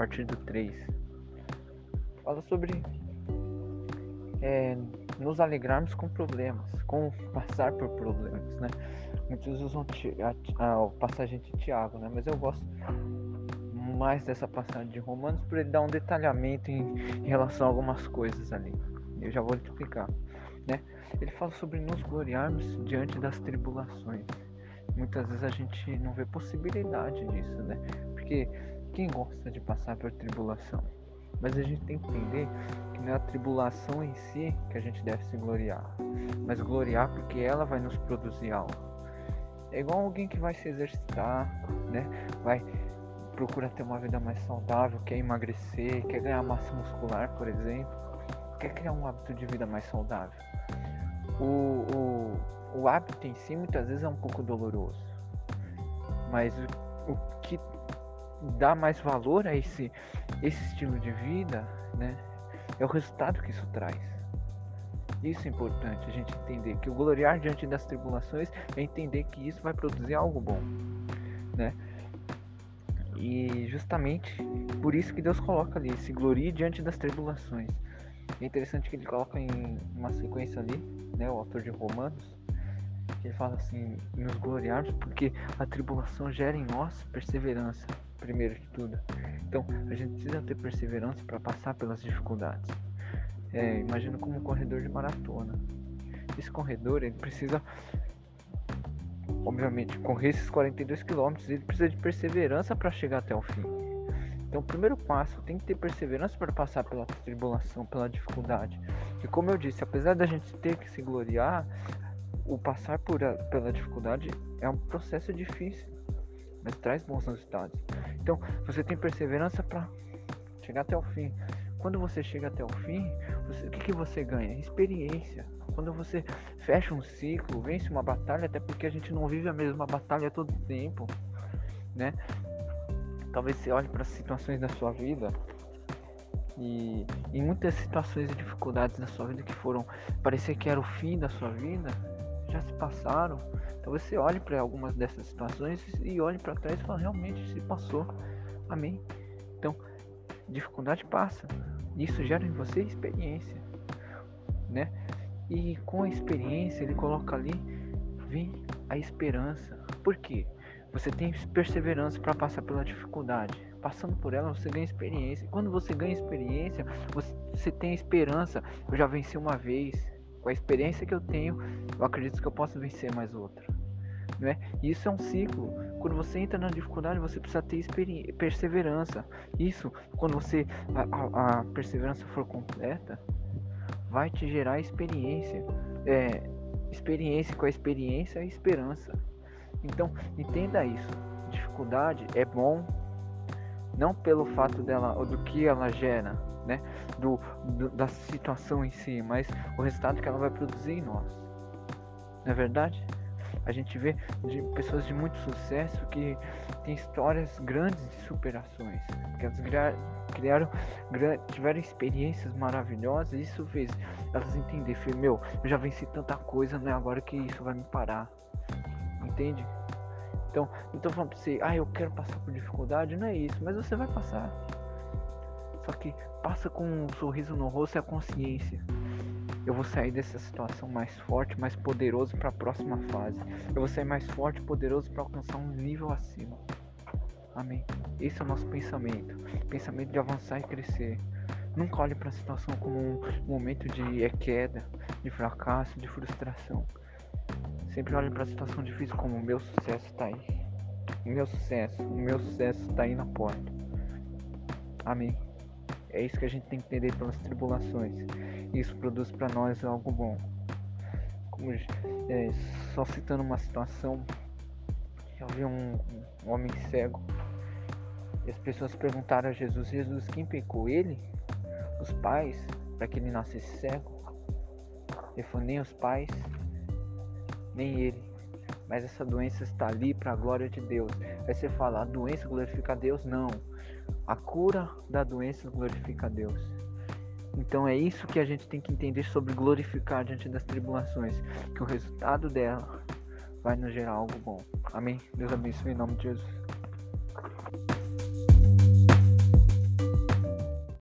partir do 3. Fala sobre é, nos alegrarmos com problemas, com passar por problemas, né? Muitos usam a, a, a passagem de Tiago, né? Mas eu gosto mais dessa passagem de Romanos por ele dar um detalhamento em, em relação a algumas coisas ali. Eu já vou explicar, né? Ele fala sobre nos gloriarmos diante das tribulações. Muitas vezes a gente não vê possibilidade disso, né? Porque quem gosta de passar por tribulação? Mas a gente tem que entender que não é a tribulação em si que a gente deve se gloriar, mas gloriar porque ela vai nos produzir algo. É igual alguém que vai se exercitar, né? Vai procura ter uma vida mais saudável, quer emagrecer, quer ganhar massa muscular, por exemplo, quer criar um hábito de vida mais saudável. O, o, o hábito em si muitas vezes é um pouco doloroso, mas o, o que dá mais valor a esse, esse estilo de vida, né, é o resultado que isso traz. Isso é importante a gente entender que o gloriar diante das tribulações é entender que isso vai produzir algo bom, né? E justamente por isso que Deus coloca ali, se glorie diante das tribulações. É interessante que ele coloca em uma sequência ali, né, o autor de Romanos, ele fala assim, nos gloriarmos porque a tribulação gera em nós perseverança primeiro de tudo. Então, a gente precisa ter perseverança para passar pelas dificuldades. É, imagina como um corredor de maratona. Esse corredor, ele precisa, obviamente, correr esses 42 quilômetros, ele precisa de perseverança para chegar até o fim. Então, o primeiro passo, tem que ter perseverança para passar pela tribulação, pela dificuldade. E como eu disse, apesar da gente ter que se gloriar, o passar por a, pela dificuldade é um processo difícil mas traz bons resultados. Então, você tem perseverança para chegar até o fim. Quando você chega até o fim, você, o que, que você ganha? Experiência. Quando você fecha um ciclo, vence uma batalha, até porque a gente não vive a mesma batalha todo tempo, né? Talvez você olhe para as situações da sua vida e em muitas situações e dificuldades da sua vida que foram parecer que era o fim da sua vida, já se passaram. Então você olhe para algumas dessas situações e olhe para trás e fala, realmente se passou. Amém. Então, dificuldade passa. Isso gera em você experiência, né? E com a experiência ele coloca ali vem a esperança. Por quê? Você tem perseverança para passar pela dificuldade. Passando por ela, você ganha experiência. Quando você ganha experiência, você tem esperança. Eu já venci uma vez, com a experiência que eu tenho, eu acredito que eu posso vencer mais outra. Né? E isso é um ciclo. Quando você entra na dificuldade, você precisa ter perseverança. Isso, quando você a, a, a, perseverança for completa, vai te gerar experiência. É, experiência com a experiência é esperança. Então, entenda isso. Dificuldade é bom, não pelo fato dela ou do que ela gera, né? Do, do, da situação em si, mas o resultado que ela vai produzir em nós. Não é verdade? A gente vê de pessoas de muito sucesso que têm histórias grandes de superações, que elas criaram, tiveram experiências maravilhosas e isso fez elas entenderem, meu, eu já venci tanta coisa, não é agora que isso vai me parar. Entende? Então, então falando pra você, ah, eu quero passar por dificuldade, não é isso, mas você vai passar. Só que passa com um sorriso no rosto e a consciência. Eu vou sair dessa situação mais forte, mais poderoso para a próxima fase. Eu vou sair mais forte poderoso para alcançar um nível acima. Amém. Esse é o nosso pensamento. Pensamento de avançar e crescer. Nunca olhe para a situação como um momento de queda, de fracasso, de frustração. Sempre olhe para a situação difícil como o meu sucesso está aí. O meu sucesso, o meu sucesso está aí na porta. Amém. É isso que a gente tem que entender pelas tribulações. Isso produz para nós algo bom. Como, é, só citando uma situação, havia um, um homem cego e as pessoas perguntaram a Jesus: Jesus, quem pecou? Ele? Os pais? Para que ele nascesse cego? Ele falou: nem os pais, nem ele. Mas essa doença está ali para a glória de Deus. Aí você fala: a doença glorifica a Deus? Não. A cura da doença glorifica a Deus. Então é isso que a gente tem que entender sobre glorificar diante das tribulações, que o resultado dela vai nos gerar algo bom. Amém? Deus abençoe em nome de Jesus.